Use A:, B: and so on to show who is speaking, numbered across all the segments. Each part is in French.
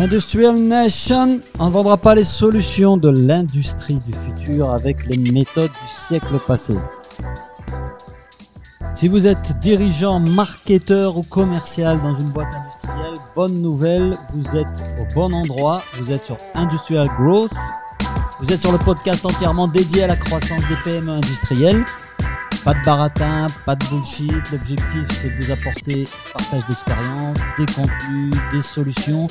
A: Industrial Nation, on ne vendra pas les solutions de l'industrie du futur avec les méthodes du siècle passé. Si vous êtes dirigeant, marketeur ou commercial dans une boîte industrielle, bonne nouvelle, vous êtes au bon endroit, vous êtes sur Industrial Growth, vous êtes sur le podcast entièrement dédié à la croissance des PME industrielles. Pas de baratin, pas de bullshit. L'objectif, c'est de vous apporter partage d'expérience, des contenus, des solutions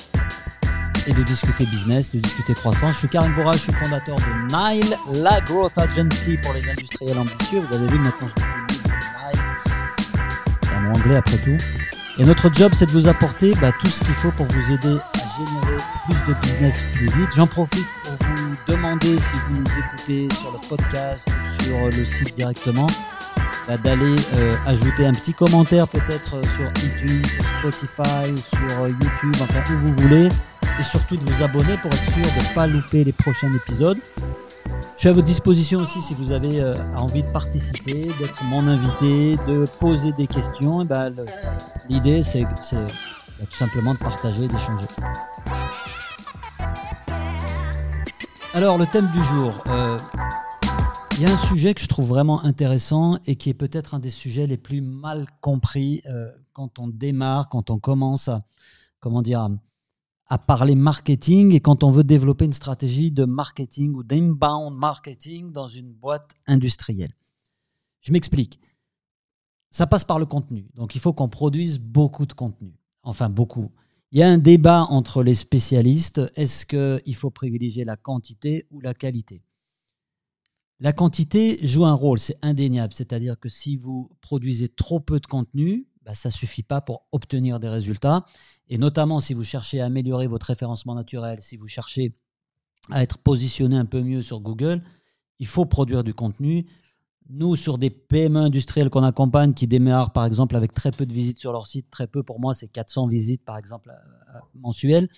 A: et de discuter business, de discuter croissance. Je suis Karim Bourra, je suis fondateur de Nile, la growth agency pour les industriels ambitieux. Vous avez vu maintenant, je dis Nile. C'est un mot anglais après tout. Et notre job, c'est de vous apporter bah, tout ce qu'il faut pour vous aider à générer plus de business plus vite. J'en profite pour vous demander si vous nous écoutez sur le podcast ou sur le site directement bah, d'aller euh, ajouter un petit commentaire peut-être euh, sur iTunes, sur Spotify ou sur euh, YouTube, enfin où vous voulez. Et surtout de vous abonner pour être sûr de ne pas louper les prochains épisodes. Je suis à votre disposition aussi si vous avez envie de participer, d'être mon invité, de poser des questions. Ben, L'idée, c'est bah, tout simplement de partager, d'échanger. Alors, le thème du jour. Il y a un sujet que je trouve vraiment intéressant et qui est peut-être un des sujets les plus mal compris euh, quand on démarre, quand on commence à, comment dire, à, parler marketing et quand on veut développer une stratégie de marketing ou d'inbound marketing dans une boîte industrielle. Je m'explique. Ça passe par le contenu. Donc il faut qu'on produise beaucoup de contenu. Enfin, beaucoup. Il y a un débat entre les spécialistes. Est-ce qu'il faut privilégier la quantité ou la qualité? La quantité joue un rôle, c'est indéniable. C'est-à-dire que si vous produisez trop peu de contenu, bah, ça ne suffit pas pour obtenir des résultats. Et notamment si vous cherchez à améliorer votre référencement naturel, si vous cherchez à être positionné un peu mieux sur Google, il faut produire du contenu. Nous, sur des PME industrielles qu'on accompagne, qui démarrent par exemple avec très peu de visites sur leur site, très peu pour moi, c'est 400 visites par exemple euh, mensuelles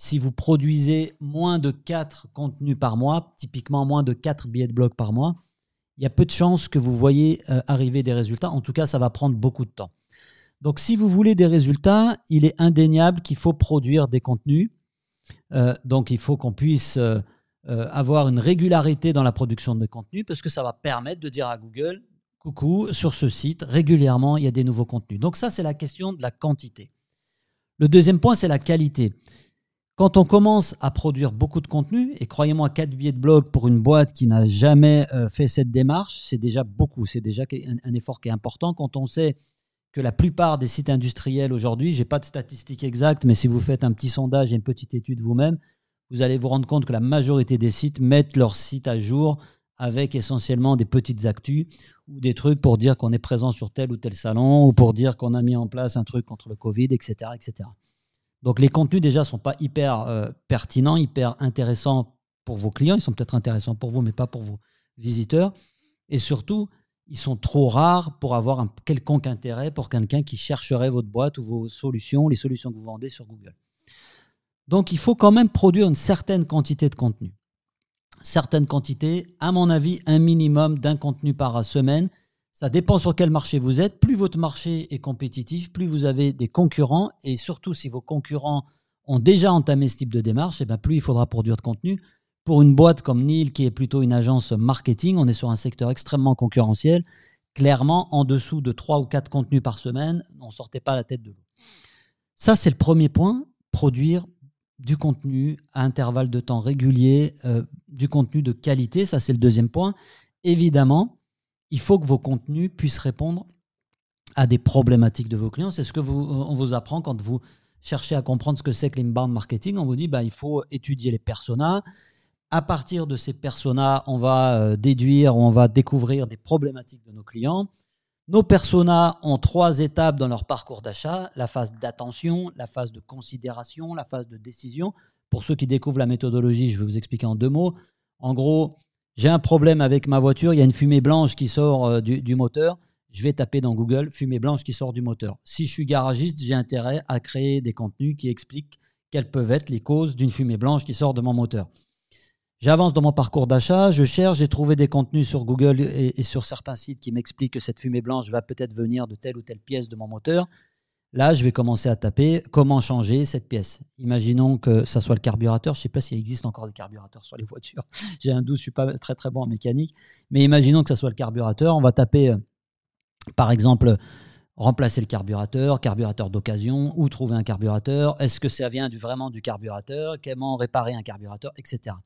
A: si vous produisez moins de 4 contenus par mois, typiquement moins de 4 billets de blog par mois, il y a peu de chances que vous voyez euh, arriver des résultats. En tout cas, ça va prendre beaucoup de temps. Donc, si vous voulez des résultats, il est indéniable qu'il faut produire des contenus. Euh, donc, il faut qu'on puisse euh, avoir une régularité dans la production de contenus parce que ça va permettre de dire à Google, coucou, sur ce site, régulièrement, il y a des nouveaux contenus. Donc, ça, c'est la question de la quantité. Le deuxième point, c'est la qualité. Quand on commence à produire beaucoup de contenu, et croyez-moi, 4 billets de blog pour une boîte qui n'a jamais euh, fait cette démarche, c'est déjà beaucoup, c'est déjà un, effort qui est important. Quand on sait que la plupart des sites industriels aujourd'hui, je n'ai pas de statistiques exactes, mais si vous faites un petit sondage et une petite étude vous-même, vous allez vous rendre compte que la majorité des sites mettent leur site à jour avec essentiellement des petites actus ou des trucs pour dire qu'on est présent sur tel ou tel salon ou pour dire qu'on a mis en place un truc contre le Covid, etc. etc. Donc les contenus déjà sont pas hyper euh, pertinents, hyper intéressants pour vos clients. Ils sont peut-être intéressants pour vous, mais pas pour vos visiteurs. Et surtout, ils sont trop rares pour avoir un quelconque intérêt pour quelqu'un qui chercherait votre boîte ou vos solutions, les solutions que vous vendez sur Google. Donc il faut quand même produire une certaine quantité de contenu. Certaines quantités, à mon avis, un minimum d'un contenu par semaine, ça dépend sur quel marché vous êtes. Plus votre marché est compétitif, plus vous avez des concurrents. Et surtout, si vos concurrents ont déjà entamé ce type de démarche, et eh bien plus il faudra produire de contenu. Pour une boîte comme Neil, qui est plutôt une agence marketing, on est sur un secteur extrêmement concurrentiel. Clairement, en dessous de 3 ou 4 contenus par semaine, on ne sortait pas la tête de l'eau. Ça, c'est le premier point. Produire du contenu à intervalles de temps réguliers, euh, du contenu de qualité. Ça, c'est le deuxième point. Évidemment, il faut que vos contenus puissent répondre à des problématiques de vos clients. C'est ce que vous, on vous apprend quand vous cherchez à comprendre ce que c'est que l'inbound marketing. On vous dit bah, il faut étudier les personas. À partir de ces personas, on va euh, déduire, on va découvrir des problématiques de nos clients. Nos personas ont trois étapes dans leur parcours d'achat la phase d'attention, la phase de considération, la phase de décision. Pour ceux qui découvrent la méthodologie, je vais vous expliquer en deux mots. En gros, j'ai un problème avec ma voiture, il y a une fumée blanche qui sort euh, du, moteur. Je vais taper dans Google fumée blanche qui sort du moteur. Si je suis garagiste, j'ai intérêt à créer des contenus qui expliquent quelles peuvent être les causes d'une fumée blanche qui sort de mon moteur. J'avance dans mon parcours d'achat, je cherche, j'ai trouvé des contenus sur Google et, sur certains sites qui m'expliquent que cette fumée blanche va peut-être venir de telle ou telle pièce de mon moteur. Là, je vais commencer à taper comment changer cette pièce? Imaginons que ça soit le carburateur. Je ne sais pas s'il existe encore des carburateurs sur les voitures. J'ai un doute, je ne suis pas très très bon en mécanique. Mais imaginons que ça soit le carburateur. On va taper, euh, par exemple, remplacer le carburateur, carburateur d'occasion, ou trouver un carburateur. Est-ce que ça vient vraiment du carburateur Comment réparer un carburateur, etc.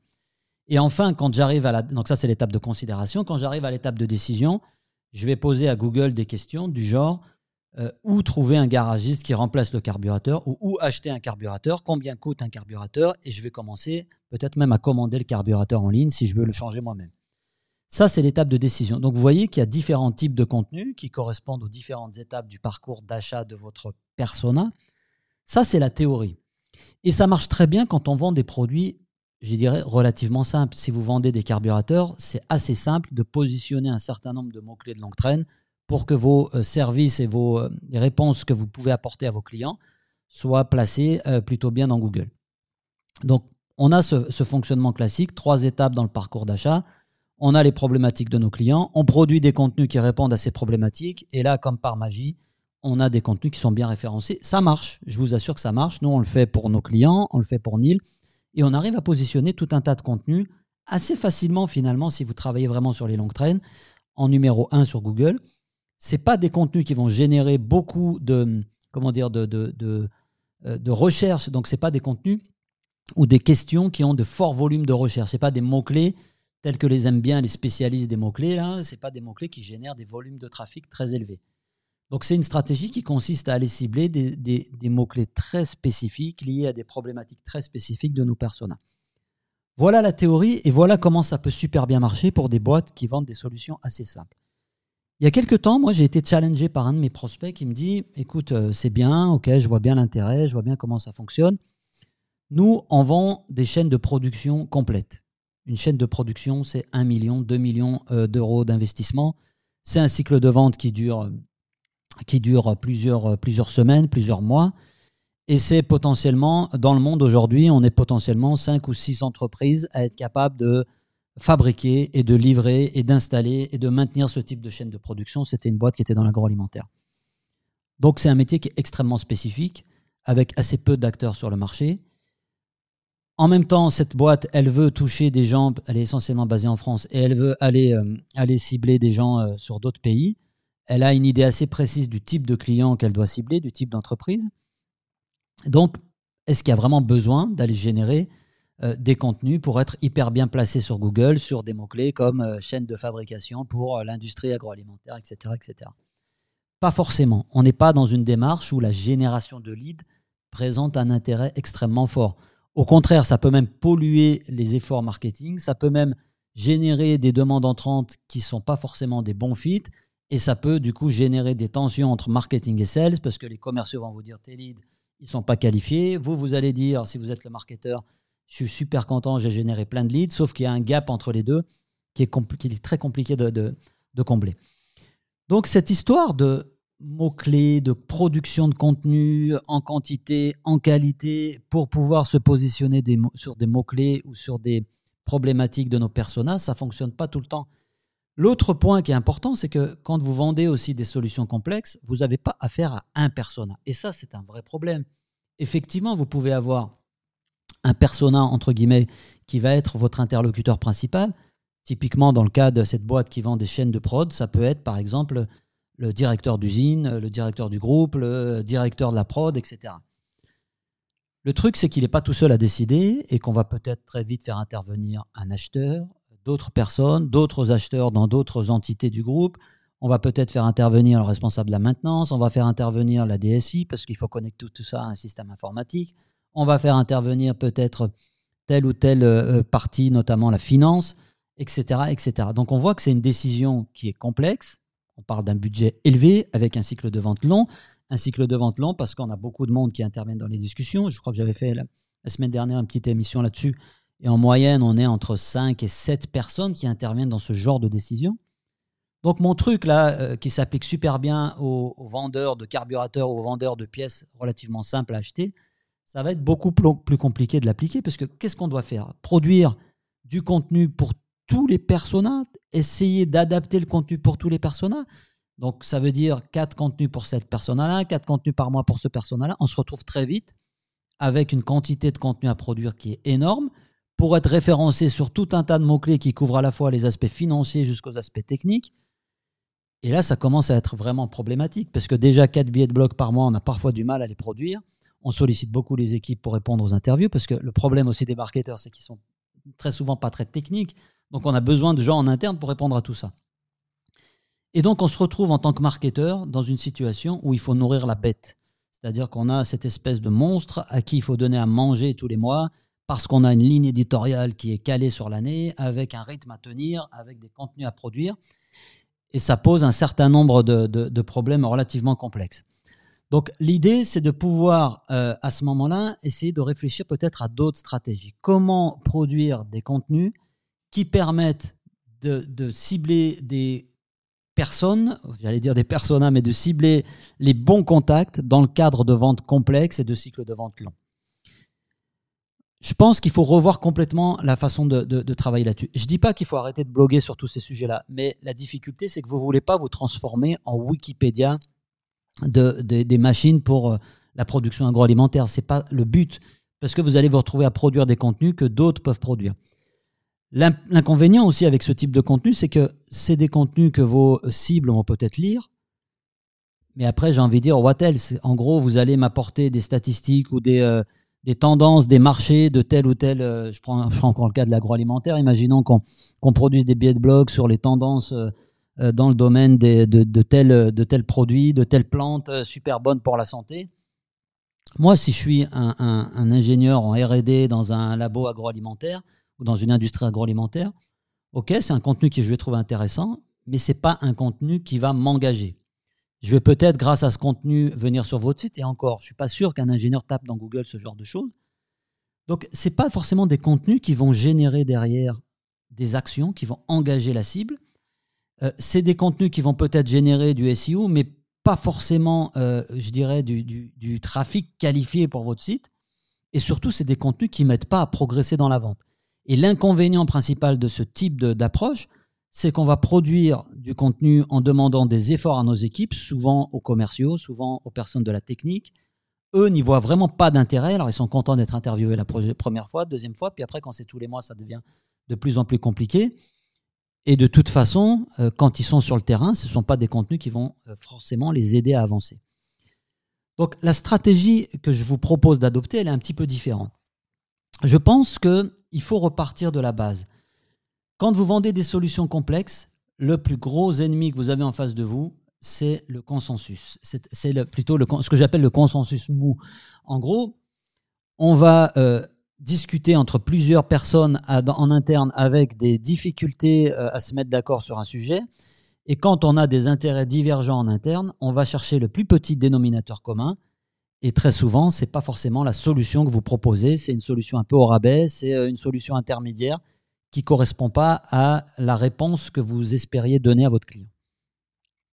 A: Et enfin, quand j'arrive à la... Donc ça, c'est l'étape de considération. Quand j'arrive à l'étape de décision, je vais poser à Google des questions du genre euh, où trouver un garagiste qui remplace le carburateur ou où acheter un carburateur, combien coûte un carburateur, et je vais commencer peut-être même à commander le carburateur en ligne si je veux le changer moi-même. Ça, c'est l'étape de décision. Donc vous voyez qu'il y a différents types de contenus qui correspondent aux différentes étapes du parcours d'achat de votre persona. Ça, c'est la théorie. Et ça marche très bien quand on vend des produits, je dirais, relativement simples. Si vous vendez des carburateurs, c'est assez simple de positionner un certain nombre de mots-clés de longue traîne pour que vos euh, services et vos euh, réponses que vous pouvez apporter à vos clients soient placés euh, plutôt bien dans Google. Donc, on a ce, fonctionnement classique, trois étapes dans le parcours d'achat. On a les problématiques de nos clients, on produit des contenus qui répondent à ces problématiques, et là, comme par magie, on a des contenus qui sont bien référencés. Ça marche, je vous assure que ça marche. Nous, on le fait pour nos clients, on le fait pour Neil, et on arrive à positionner tout un tas de contenus assez facilement finalement si vous travaillez vraiment sur les longues traînes en numéro 1 sur Google c'est pas des contenus qui vont générer beaucoup de comment dire de, de, de, euh. Donc c'est pas des contenus ou des questions qui ont de forts volumes de recherche. C'est pas des mots clés tels que les aiment bien les spécialistes des mots clés là. C'est pas des mots clés qui génèrent des volumes de trafic très élevés. Donc c'est une stratégie qui consiste à aller cibler des, mots-clés très spécifiques liés à des problématiques très spécifiques de nos personas. Voilà la théorie et voilà comment ça peut super bien marcher pour des boîtes qui vendent des solutions assez simples. Il y a quelques temps, moi, j'ai été challengé par un de mes prospects qui me dit Écoute, euh, c'est bien, ok, je vois bien l'intérêt, je vois bien comment ça fonctionne. Nous, on vend des chaînes de production complètes. Une chaîne de production, c'est 1 million, 2 millions euh, d'euros d'investissement. C'est un cycle de vente qui dure, qui dure plusieurs, plusieurs semaines, plusieurs mois. Et c'est potentiellement, dans le monde aujourd'hui, on est potentiellement 5 ou 6 entreprises à être capables de fabriquer et de livrer et d'installer et de maintenir ce type de chaîne de production. C'était une boîte qui était dans l'agroalimentaire. Donc c'est un métier qui est extrêmement spécifique, avec assez peu d'acteurs sur le marché. En même temps, cette boîte, elle veut toucher des gens, elle est essentiellement basée en France, et elle veut aller, euh, aller cibler des gens euh, sur d'autres pays. Elle a une idée assez précise du type de client qu'elle doit cibler, du type d'entreprise. Donc, est-ce qu'il y a vraiment besoin d'aller générer euh, des contenus pour être hyper bien placés sur Google sur des mots-clés comme euh, chaîne de fabrication pour euh, l'industrie agroalimentaire, etc., etc. Pas forcément. On n'est pas dans une démarche où la génération de leads présente un intérêt extrêmement fort. Au contraire, ça peut même polluer les efforts marketing, ça peut même générer des demandes entrantes qui ne sont pas forcément des bons fits, et ça peut du coup générer des tensions entre marketing et sales, parce que les commerciaux vont vous dire tes leads, ils ne sont pas qualifiés. Vous, vous allez dire, si vous êtes le marketeur, je suis super content, j'ai généré plein de leads, sauf qu'il y a un gap entre les deux qui est, très compliqué de, combler. Donc cette histoire de mots-clés, de production de contenu en quantité, en qualité, pour pouvoir se positionner sur des mots-clés ou sur des problématiques de nos personas, ça ne fonctionne pas tout le temps. L'autre point qui est important, c'est que quand vous vendez aussi des solutions complexes, vous n'avez pas affaire à un persona. Et ça, c'est un vrai problème. Effectivement, vous pouvez avoir un persona, entre guillemets, qui va être votre interlocuteur principal. Typiquement, dans le cas de cette boîte qui vend des chaînes de prod, ça peut être par exemple le directeur d'usine, le directeur du groupe, le directeur de la prod, etc. Le truc, c'est qu'il n'est pas tout seul à décider et qu'on va peut-être très vite faire intervenir un acheteur, d'autres personnes, d'autres acheteurs dans d'autres entités du groupe. On va peut-être faire intervenir le responsable de la maintenance, on va faire intervenir la DSI parce qu'il faut connecter tout ça à un système informatique on va faire intervenir peut-être telle ou telle euh, partie, notamment la finance, etc., etc. Donc on voit que c'est une décision qui est complexe. On parle d'un budget élevé avec un cycle de vente long. Un cycle de vente long parce qu'on a beaucoup de monde qui interviennent dans les discussions. Je crois que j'avais fait la, semaine dernière une petite émission là-dessus. Et en moyenne, on est entre 5 et 7 personnes qui interviennent dans ce genre de décision. Donc mon truc là, euh, qui s'applique super bien aux, vendeurs de carburateurs, aux vendeurs de pièces relativement simples à acheter, ça va être beaucoup plus compliqué de l'appliquer parce que qu'est-ce qu'on doit faire? Produire du contenu pour tous les personas, essayer d'adapter le contenu pour tous les personas? Donc ça veut dire quatre contenus pour cette personne-là, quatre contenus par mois pour ce personnel-là. On se retrouve très vite avec une quantité de contenu à produire qui est énorme pour être référencé sur tout un tas de mots-clés qui couvrent à la fois les aspects financiers jusqu'aux aspects techniques. Et là, ça commence à être vraiment problématique parce que déjà quatre billets de blog par mois, on a parfois du mal à les produire. On sollicite beaucoup les équipes pour répondre aux interviews parce que le problème aussi des marketeurs, c'est qu'ils sont très souvent pas très techniques. Donc on a besoin de gens en interne pour répondre à tout ça. Et donc on se retrouve en tant que marketeur dans une situation où il faut nourrir la bête. C'est-à-dire qu'on a cette espèce de monstre à qui il faut donner à manger tous les mois parce qu'on a une ligne éditoriale qui est calée sur l'année, avec un rythme à tenir, avec des contenus à produire. Et ça pose un certain nombre de, problèmes relativement complexes. Donc l'idée, c'est de pouvoir, euh, à ce moment-là, essayer de réfléchir peut-être à d'autres stratégies. Comment produire des contenus qui permettent de, cibler des personnes, j'allais dire des personas, mais de cibler les bons contacts dans le cadre de ventes complexes et de cycles de vente longs. Je pense qu'il faut revoir complètement la façon de, travailler là-dessus. Je ne dis pas qu'il faut arrêter de bloguer sur tous ces sujets-là, mais la difficulté, c'est que vous ne voulez pas vous transformer en Wikipédia des machines pour euh, la production agroalimentaire. Ce n'est pas le but, parce que vous allez vous retrouver à produire des contenus que d'autres peuvent produire. L'inconvénient aussi avec ce type de contenu, c'est que c'est des contenus que vos cibles vont peut-être lire, mais après, j'ai envie de dire, what else? En gros, vous allez m'apporter des statistiques ou des, euh, des tendances des marchés de tel ou tel, euh, je, prends, je, prends, encore le cas de l'agroalimentaire, imaginons qu'on produise des billets de blog sur les tendances euh, euh, dans le domaine de, de, tel, de tel produit, de super bonne pour la santé. Moi, si je suis un, un, ingénieur en RD dans un labo agroalimentaire ou dans une industrie agroalimentaire, ok, c'est un contenu que je vais trouver intéressant, mais ce n'est pas un contenu qui va m'engager. Je vais peut-être, grâce à ce contenu, venir sur votre site. Et encore, je ne suis pas sûr qu'un ingénieur tape dans Google ce genre de choses. Donc, ce n'est pas forcément des contenus qui vont générer derrière des actions, qui vont engager la cible. Euh, c'est des contenus qui vont peut-être générer du SEO, mais pas forcément, euh, je dirais, du, trafic qualifié pour votre site. Et surtout, c'est des contenus qui ne mettent pas à progresser dans la vente. Et l'inconvénient principal de ce type d'approche, c'est qu'on va produire du contenu en demandant des efforts à nos équipes, souvent aux commerciaux, souvent aux personnes de la technique. Eux n'y voient vraiment pas d'intérêt, alors ils sont contents d'être interviewés la première fois, deuxième fois, puis après quand c'est tous les mois, ça devient de plus en plus compliqué. Et de toute façon, euh, quand ils sont sur le terrain, ce ne sont pas des contenus qui vont euh, forcément les aider à avancer. Donc la stratégie que je vous propose d'adopter, elle est un petit peu différente. Je pense qu'il faut repartir de la base. Quand vous vendez des solutions complexes, le plus gros ennemi que vous avez en face de vous, c'est le consensus. C'est plutôt ce que j'appelle le consensus mou. En gros, on va euh, discuter entre plusieurs personnes en interne avec des difficultés euh, à se mettre d'accord sur un sujet. Et quand on a des intérêts divergents en interne, on va chercher le plus petit dénominateur commun. Et très souvent, ce n'est pas forcément la solution que vous proposez, c'est une solution un peu au rabais, c'est euh, une solution intermédiaire qui ne correspond pas à la réponse que vous espériez donner à votre client.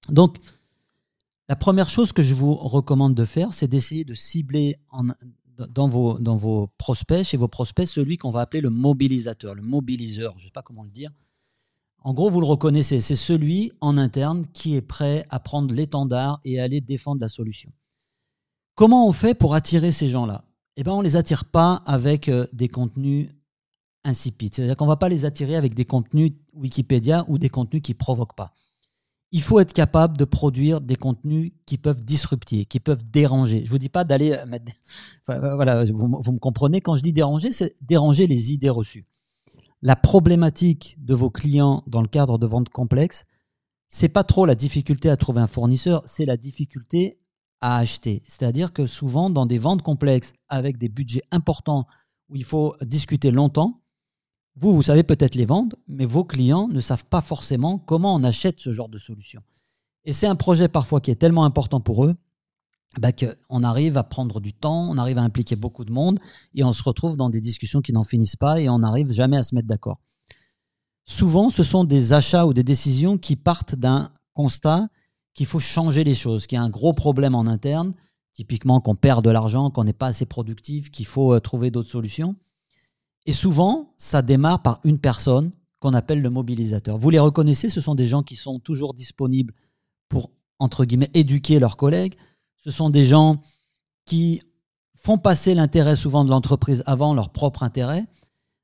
A: Donc, la première chose que je vous recommande de faire, c'est d'essayer de cibler dans, vos, dans vos prospects, chez vos prospects, celui qu'on va appeler le mobilisateur, le mobiliseur, je ne sais pas comment le dire. En gros, vous le reconnaissez, c'est celui en interne qui est prêt à prendre l'étendard et aller défendre la solution. Comment on fait pour attirer ces gens-là? Eh bien, on ne les attire pas avec euh, des contenus insipides. C'est-à-dire qu'on ne va pas les attirer avec des contenus Wikipédia ou des contenus qui ne provoquent pas. Il faut être capable de produire des contenus qui peuvent disrupter, qui peuvent déranger. Je ne vous dis pas d'aller mettre... Euh, voilà, vous, vous, me comprenez, quand je dis déranger, c'est déranger les idées reçues. La problématique de vos clients dans le cadre de ventes complexes, c'est pas trop la difficulté à trouver un fournisseur, c'est la difficulté à acheter. C'est-à-dire que souvent, dans des ventes complexes avec des budgets importants où il faut discuter longtemps, vous, vous savez peut-être les vendre, mais vos clients ne savent pas forcément comment on achète ce genre de solution. Et c'est un projet parfois qui est tellement important pour eux bah, qu'on arrive à prendre du temps, on arrive à impliquer beaucoup de monde et on se retrouve dans des discussions qui n'en finissent pas et on n'arrive jamais à se mettre d'accord. Souvent, ce sont des achats ou des décisions qui partent d'un constat qu'il faut changer les choses, qu'il y a un gros problème en interne, typiquement qu'on perd de l'argent, qu'on n'est pas assez productif, qu'il faut euh, trouver d'autres solutions. Et souvent, ça démarre par une personne qu'on appelle le mobilisateur. Vous les reconnaissez, ce sont des gens qui sont toujours disponibles pour, entre guillemets, éduquer leurs collègues. Ce sont des gens qui font passer l'intérêt souvent de l'entreprise avant leur propre intérêt.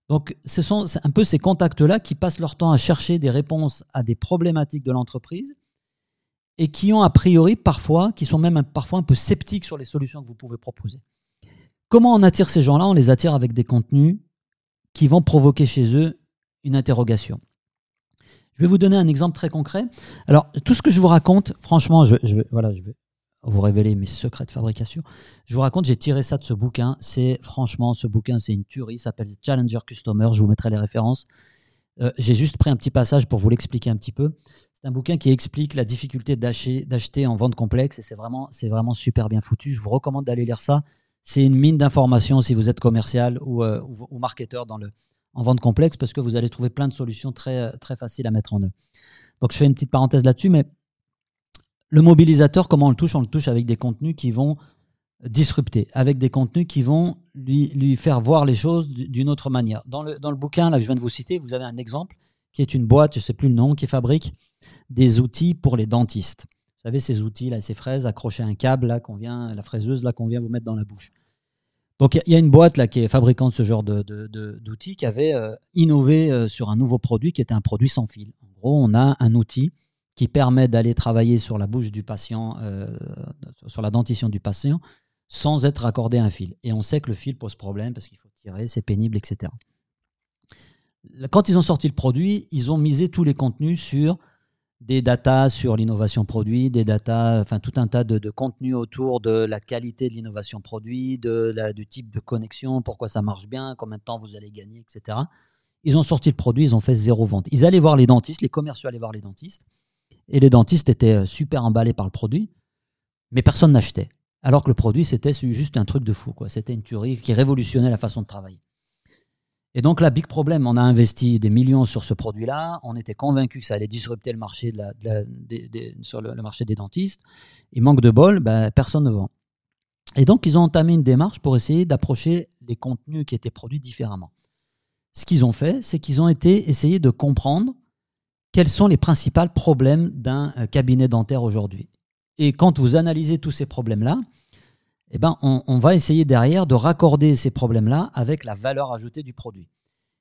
A: Donc, ce sont un peu ces contacts-là qui passent leur temps à chercher des réponses à des problématiques de l'entreprise et qui ont a priori parfois, qui sont même parfois un peu sceptiques sur les solutions que vous pouvez proposer. Comment on attire ces gens-là? On les attire avec des contenus qui vont provoquer chez eux une interrogation. Je vais vous donner un exemple très concret. Alors, tout ce que je vous raconte, franchement, je, je, voilà, je vais vous révéler mes secrets de fabrication. Je vous raconte, j'ai tiré ça de ce bouquin. C'est franchement, ce bouquin, c'est une tuerie. S'appelle Challenger Customer. Je vous mettrai les références. Euh, j'ai juste pris un petit passage pour vous l'expliquer un petit peu. C'est un bouquin qui explique la difficulté d'acheter en vente complexe et c'est vraiment, c'est vraiment super bien foutu. Je vous recommande d'aller lire ça. C'est une mine d'informations si vous êtes commercial ou, euh, ou, marketeur dans le, en vente complexe parce que vous allez trouver plein de solutions très, très faciles à mettre en œuvre. Donc je fais une petite parenthèse là-dessus, mais le mobilisateur, comment on le touche? On le touche avec des contenus qui vont disrupter, avec des contenus qui vont lui, faire voir les choses d'une autre manière. Dans le, dans le bouquin là, que je viens de vous citer, vous avez un exemple qui est une boîte, je ne sais plus le nom, qui fabrique des outils pour les dentistes. Vous savez, ces outils, là, ces fraises accrochées à un câble, là, vient, la fraiseuse, là, qu'on vient vous mettre dans la bouche. Donc, il y a une boîte, là, qui est fabricante de ce genre d'outils, de, qui avait euh, innové euh, sur un nouveau produit qui était un produit sans fil. En gros, on a un outil qui permet d'aller travailler sur la bouche du patient, euh, sur la dentition du patient, sans être accordé un fil. Et on sait que le fil pose problème parce qu'il faut tirer, c'est pénible, etc. Quand ils ont sorti le produit, ils ont misé tous les contenus sur des datas sur l'innovation produit, des datas, enfin tout un tas de, contenus autour de la qualité de l'innovation produit, de du type de connexion, pourquoi ça marche bien, combien de temps vous allez gagner, etc. Ils ont sorti le produit, ils ont fait zéro vente. Ils allaient voir les dentistes, les commerciaux allaient voir les dentistes, et les dentistes étaient euh, super emballés par le produit, mais personne n'achetait. Alors que le produit, c'était juste un truc de fou. C'était une tuerie qui révolutionnait la façon de travailler. Et donc là, big problème, on a investi des millions sur ce produit-là, on était convaincu que ça allait disrupter le marché, de la, sur le, marché des dentistes. Il manque de bol, ben, personne ne vend. Et donc, ils ont entamé une démarche pour essayer d'approcher les contenus qui étaient produits différemment. Ce qu'ils ont fait, c'est qu'ils ont été essayer de comprendre quels sont les principaux problèmes d'un euh, cabinet dentaire aujourd'hui. Et quand vous analysez tous ces problèmes-là, eh ben, on, va essayer derrière de raccorder ces problèmes-là avec la valeur ajoutée du produit.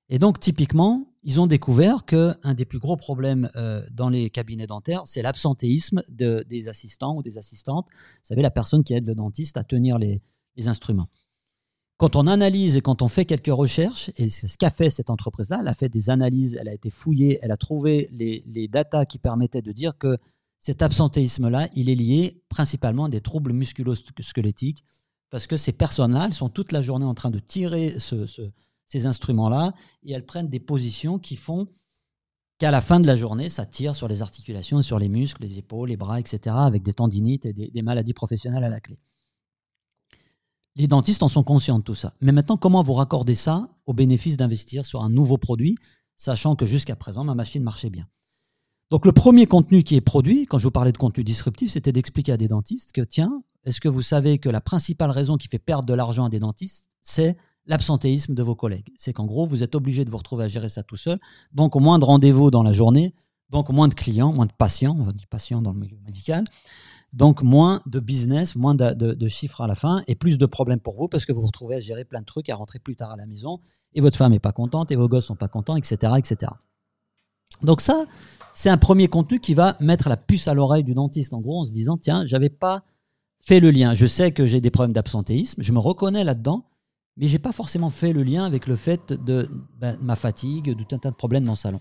A: Et donc, typiquement, ils ont découvert qu'un des plus gros problèmes euh, dans les cabinets dentaires, c'est l'absentéisme des assistants ou des assistantes. Vous savez, la personne qui aide le dentiste à tenir les instruments. Quand on analyse et quand on fait quelques recherches, et c'est ce qu'a fait cette entreprise-là, elle a fait des analyses, elle a été fouillée, elle a trouvé les, les qui permettaient de dire que cet absentéisme-là, il est lié principalement à des troubles musculo-squelettiques, parce que ces personnes-là, elles sont toute la journée en train de tirer ces instruments-là, et elles prennent des positions qui font qu'à la fin de la journée, ça tire sur les articulations, sur les muscles, les épaules, les bras, etc., avec des tendinites et des maladies professionnelles à la clé. Les dentistes en sont conscients de tout ça. Mais maintenant, comment vous raccordez ça au bénéfice d'investir sur un nouveau produit, sachant que jusqu'à présent, ma machine marchait bien? Donc le premier contenu qui est produit, quand je vous parlais de contenu disruptif, c'était d'expliquer à des dentistes que, tiens, est-ce que vous savez que la principale raison qui fait perdre de l'argent à des dentistes, c'est l'absentéisme de vos collègues? C'est qu'en gros, vous êtes obligé de vous retrouver à gérer ça tout seul. Donc, au moins de rendez-vous dans la journée, donc moins de clients, moins de patients, on dire patients dans le milieu médical, donc moins de business, moins de, chiffres à la fin et plus de problèmes pour vous parce que vous vous retrouvez à gérer plein de trucs, à rentrer plus tard à la maison et votre femme n'est pas contente et vos gosses sont pas contents, etc. etc. Donc ça, c'est un premier contenu qui va mettre la puce à l'oreille du dentiste en gros en se disant tiens, j'avais pas fait le lien. Je sais que j'ai des problèmes d'absentéisme, je me reconnais là-dedans, mais j'ai pas forcément fait le lien avec le fait de ben, ma fatigue, de tout un tas de problèmes dans mon salon.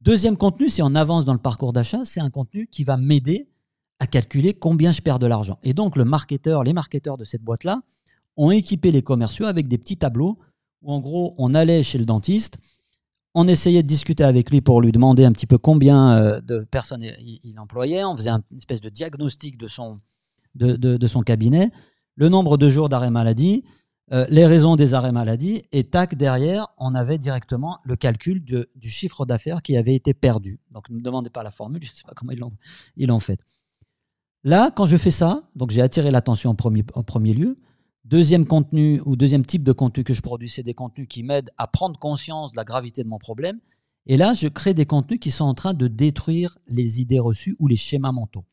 A: Deuxième contenu, si on avance dans le parcours d'achat, c'est un contenu qui va m'aider à calculer combien je perds de l'argent. Et donc, le marketeur, les marketeurs de cette boîte-là ont équipé les commerciaux avec des petits tableaux où, en gros, on allait chez le dentiste, on essayait de discuter avec lui pour lui demander un petit peu combien euh, de personnes il, employait, on faisait une espèce de diagnostic de son, cabinet, le nombre de jours d'arrêt maladie, euh, les raisons des arrêts maladie, et tac, derrière, on avait directement le calcul du chiffre d'affaires qui avait été perdu. Donc ne me demandez pas la formule, je ne sais pas comment ils l'ont fait. Là, quand je fais ça, donc j'ai attiré l'attention en en premier lieu. Deuxième contenu ou deuxième type de contenu que je produis, c'est des contenus qui m'aident à prendre conscience de la gravité de mon problème. Et là, je crée des contenus qui sont en train de détruire les idées reçues ou les schémas mentaux.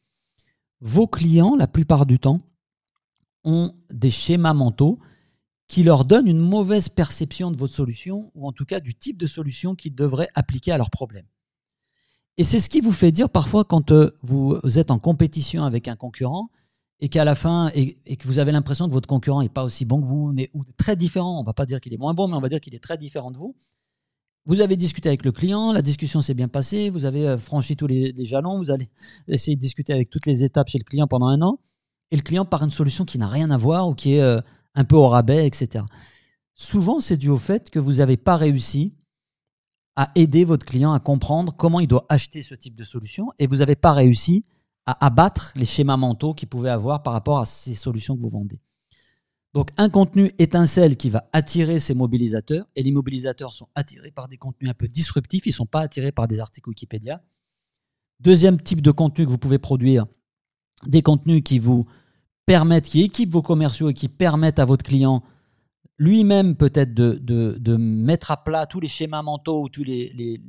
A: vos clients, la plupart du temps, ont des schémas mentaux qui leur donnent une mauvaise perception de votre solution, ou en tout cas du type de solution qu'ils devraient appliquer à leurs problèmes. Et c'est ce qui vous fait dire parfois quand euh, vous êtes en compétition avec un concurrent et qu'à la fin, et, que vous avez l'impression que votre concurrent n'est pas aussi bon que vous, ou très différent, on ne va pas dire qu'il est moins bon, mais on va dire qu'il est très différent de vous. Vous avez discuté avec le client, la discussion s'est bien passée, vous avez euh, franchi tous les, jalons, vous allez essayer de discuter avec toutes les étapes chez le client pendant un an, et le client part une solution qui n'a rien à voir ou qui est euh, un peu au rabais, etc. Souvent, c'est dû au fait que vous n'avez pas réussi à aider votre client à comprendre comment il doit acheter ce type de solution et vous n'avez pas réussi à abattre les schémas mentaux qu'il pouvait avoir par rapport à ces solutions que vous vendez. Donc un contenu étincelle qui va attirer ces mobilisateurs, et les mobilisateurs sont attirés par des contenus un peu disruptifs, ils ne sont pas attirés par des articles Wikipédia. Deuxième type de contenu que vous pouvez produire, des contenus qui vous permettent, qui équipent vos commerciaux et qui permettent à votre client lui-même peut-être de, mettre à plat tous les schémas mentaux ou tous les,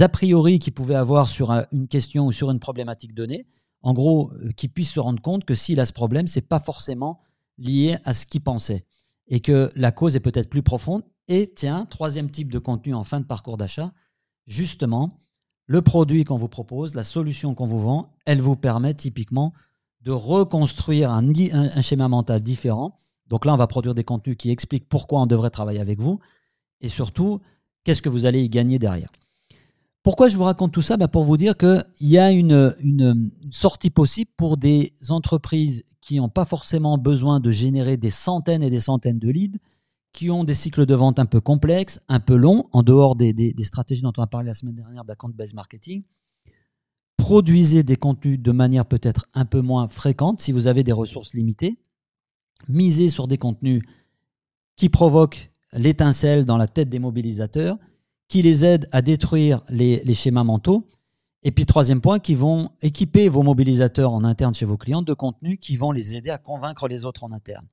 A: a priori qu'il pouvait avoir sur une question ou sur une problématique donnée. En gros, euh, qu'il puisse se rendre compte que s'il a ce problème, c'est pas forcément lié à ce qu'il pensait et que la cause est peut-être plus profonde. Et tiens, troisième type de contenu en fin de parcours d'achat, justement, le produit qu'on vous propose, la solution qu'on vous vend, elle vous permet typiquement de reconstruire un, un, schéma mental différent. Donc là, on va produire des contenus qui expliquent pourquoi on devrait travailler avec vous et surtout, qu'est-ce que vous allez y gagner derrière. Pourquoi je vous raconte tout ça bah, Pour vous dire qu'il y a une, sortie possible pour des entreprises qui n'ont pas forcément besoin de générer des centaines et des centaines de leads, qui ont des cycles de vente un peu complexes, un peu longs, en dehors des, des, stratégies dont on a parlé la semaine dernière d'account-based marketing. Produisez des contenus de manière peut-être un peu moins fréquente si vous avez des ressources limitées. Misez sur des contenus qui provoquent l'étincelle dans la tête des mobilisateurs qui les aident à détruire les, schémas mentaux. Et puis troisième point, qui vont équiper vos mobilisateurs en interne chez vos clients de contenus qui vont les aider à convaincre les autres en interne.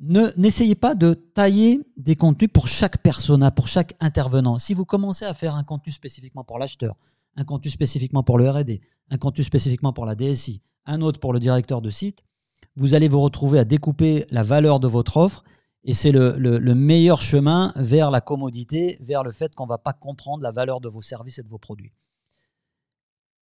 A: N'essayez pas de tailler des contenus pour chaque persona, pour chaque intervenant. Si vous commencez à faire un contenu spécifiquement pour l'acheteur, un contenu spécifiquement pour le RD, un contenu spécifiquement pour la DSI, un autre pour le directeur de site, vous allez vous retrouver à découper la valeur de votre offre et c'est le, meilleur chemin vers la commodité, vers le fait qu'on ne va pas comprendre la valeur de vos services et de vos produits.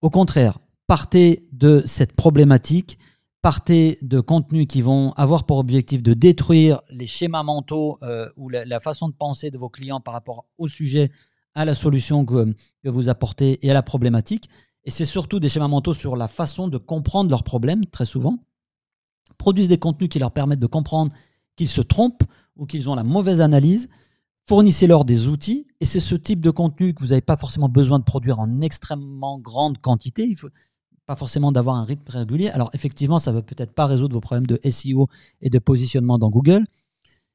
A: Au contraire, partez de cette problématique, partez de contenus qui vont avoir pour objectif de détruire les schémas mentaux euh, ou la, façon de penser de vos clients par rapport au sujet, à la solution que, que vous apportez et à la problématique. Et c'est surtout des schémas mentaux sur la façon de comprendre leurs problèmes, très souvent. Produisent des contenus qui leur permettent de comprendre qu'ils se trompent ou qu'ils ont la mauvaise analyse, fournissez-leur des outils. Et c'est ce type de contenu que vous n'avez pas forcément besoin de produire en extrêmement grande quantité. Pas forcément d'avoir un rythme régulier. Alors effectivement, ça ne va peut-être pas résoudre vos problèmes de SEO et de positionnement dans Google,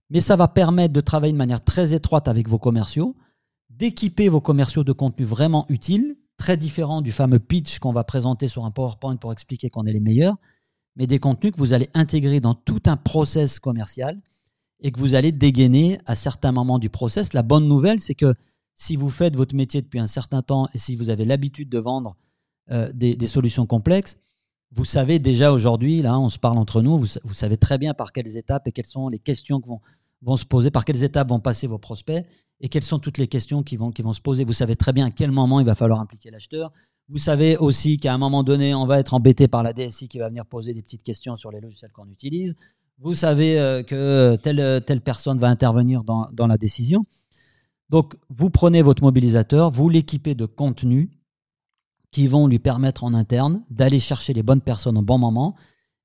A: mais ça va permettre de travailler de manière très étroite avec vos commerciaux, d'équiper vos commerciaux de contenu vraiment utile, très différent du fameux pitch qu'on va présenter sur un PowerPoint pour expliquer qu'on est les meilleurs, mais des contenus que vous allez intégrer dans tout un process commercial et que vous allez dégainer à certains moments du process. La bonne nouvelle, c'est que si vous faites votre métier depuis un certain temps et si vous avez l'habitude de vendre euh, des, solutions complexes, vous savez déjà aujourd'hui, là on se parle entre nous, vous, savez très bien par quelles étapes et quelles sont les questions qui vont, se poser, par quelles étapes vont passer vos prospects et quelles sont toutes les questions qui vont se poser. Vous savez très bien à quel moment il va falloir impliquer l'acheteur. Vous savez aussi qu'à un moment donné, on va être embêté par la DSI qui va venir poser des petites questions sur les logiciels qu'on utilise. Vous savez euh, que telle, telle personne va intervenir dans, dans la décision. Donc, vous prenez votre mobilisateur, vous l'équipez de contenus qui vont lui permettre en interne d'aller chercher les bonnes personnes au bon moment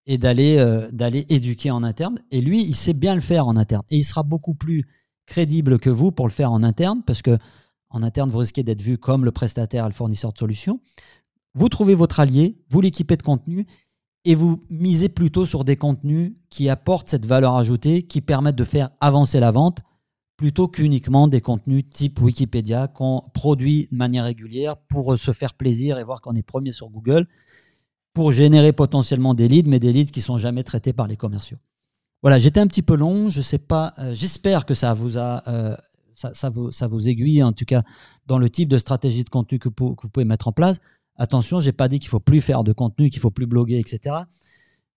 A: et d'aller euh, d'aller éduquer en interne. Et lui, il sait bien le faire en interne. Et il sera beaucoup plus crédible que vous pour le faire en interne parce que en interne, vous risquez d'être vu comme le prestataire et le fournisseur de solutions. Vous trouvez votre allié, vous l'équipez de contenu et vous misez plutôt sur des contenus qui apportent cette valeur ajoutée, qui permettent de faire avancer la vente, plutôt qu'uniquement des contenus type Wikipédia qu'on produit de manière régulière pour se faire plaisir et voir qu'on est premier sur Google, pour générer potentiellement des leads, mais des leads qui sont jamais traités par les commerciaux. Voilà, j'étais un petit peu long, je sais pas, euh, j'espère que ça vous a euh, ça, vous, ça, vous, aiguille en tout cas dans le type de stratégie de contenu que, vous pouvez mettre en place. Attention, j'ai pas dit qu'il faut plus faire de contenu, qu'il faut plus bloguer, etc.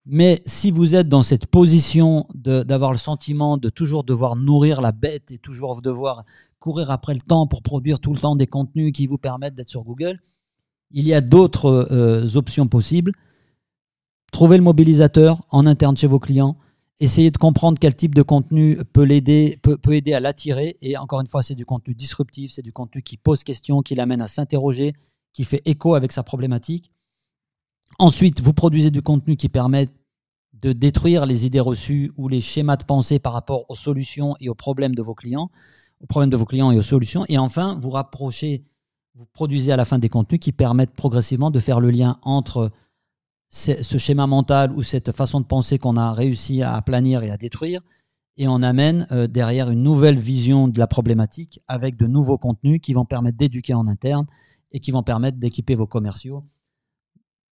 A: Mais si vous êtes dans cette position d'avoir le sentiment de toujours devoir nourrir la bête et toujours devoir courir après le temps pour produire tout le temps des contenus qui vous permettent d'être sur Google, il y a d'autres euh, options possibles. Trouvez le mobilisateur en interne chez vos clients. Essayez de comprendre quel type de contenu peut l'aider, peut aider à l'attirer. Et encore une fois, c'est du contenu disruptif, c'est du contenu qui pose question, qui l'amène à s'interroger, qui fait écho avec sa problématique. Ensuite, vous produisez du contenu qui permet de détruire les idées reçues ou les schémas de pensée par rapport aux solutions et aux problèmes de vos clients, aux problèmes de vos clients et aux solutions. Et enfin, vous rapprochez, vous produisez à la fin des contenus qui permettent progressivement de faire le lien entre ce schéma mental ou cette façon de penser qu'on a réussi à planir et à détruire, et on amène euh, derrière une nouvelle vision de la problématique avec de nouveaux contenus qui vont permettre d'éduquer en interne et qui vont permettre d'équiper vos commerciaux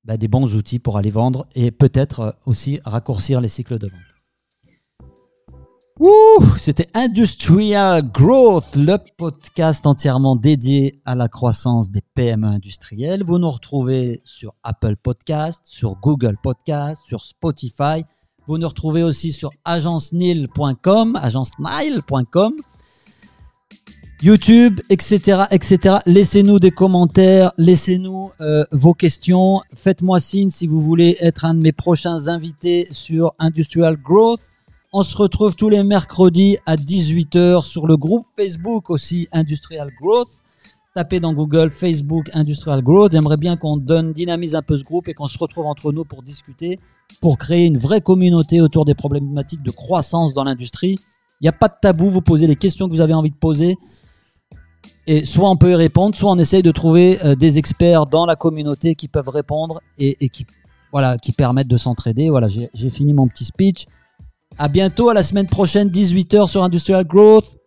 A: bah, des bons outils pour aller vendre et peut-être euh, aussi raccourcir les cycles de vente. C'était Industrial Growth, le podcast entièrement dédié à la croissance des PME industrielles. Vous nous retrouvez sur Apple Podcast, sur Google Podcast, sur Spotify. Vous nous retrouvez aussi sur agencenil.com, agencenil.com. YouTube, etc., etc. Laissez-nous des commentaires, laissez-nous euh, vos questions. Faites-moi signe si vous voulez être un de mes prochains invités sur Industrial Growth. On se retrouve tous les mercredis à 18h sur le groupe Facebook aussi Industrial Growth. Tapez dans Google Facebook Industrial Growth. J'aimerais bien qu'on donne, dynamise un peu ce groupe et qu'on se retrouve entre nous pour discuter, pour créer une vraie communauté autour des problématiques de croissance dans l'industrie. Il n'y a pas de tabou, vous posez les questions que vous avez envie de poser. Et soit on peut y répondre, soit on essaye de trouver euh, des experts dans la communauté qui peuvent répondre et, qui, voilà, qui permettent de s'entraider. Voilà, j'ai fini mon petit speech. À bientôt, à la semaine prochaine, 18h sur Industrial Growth.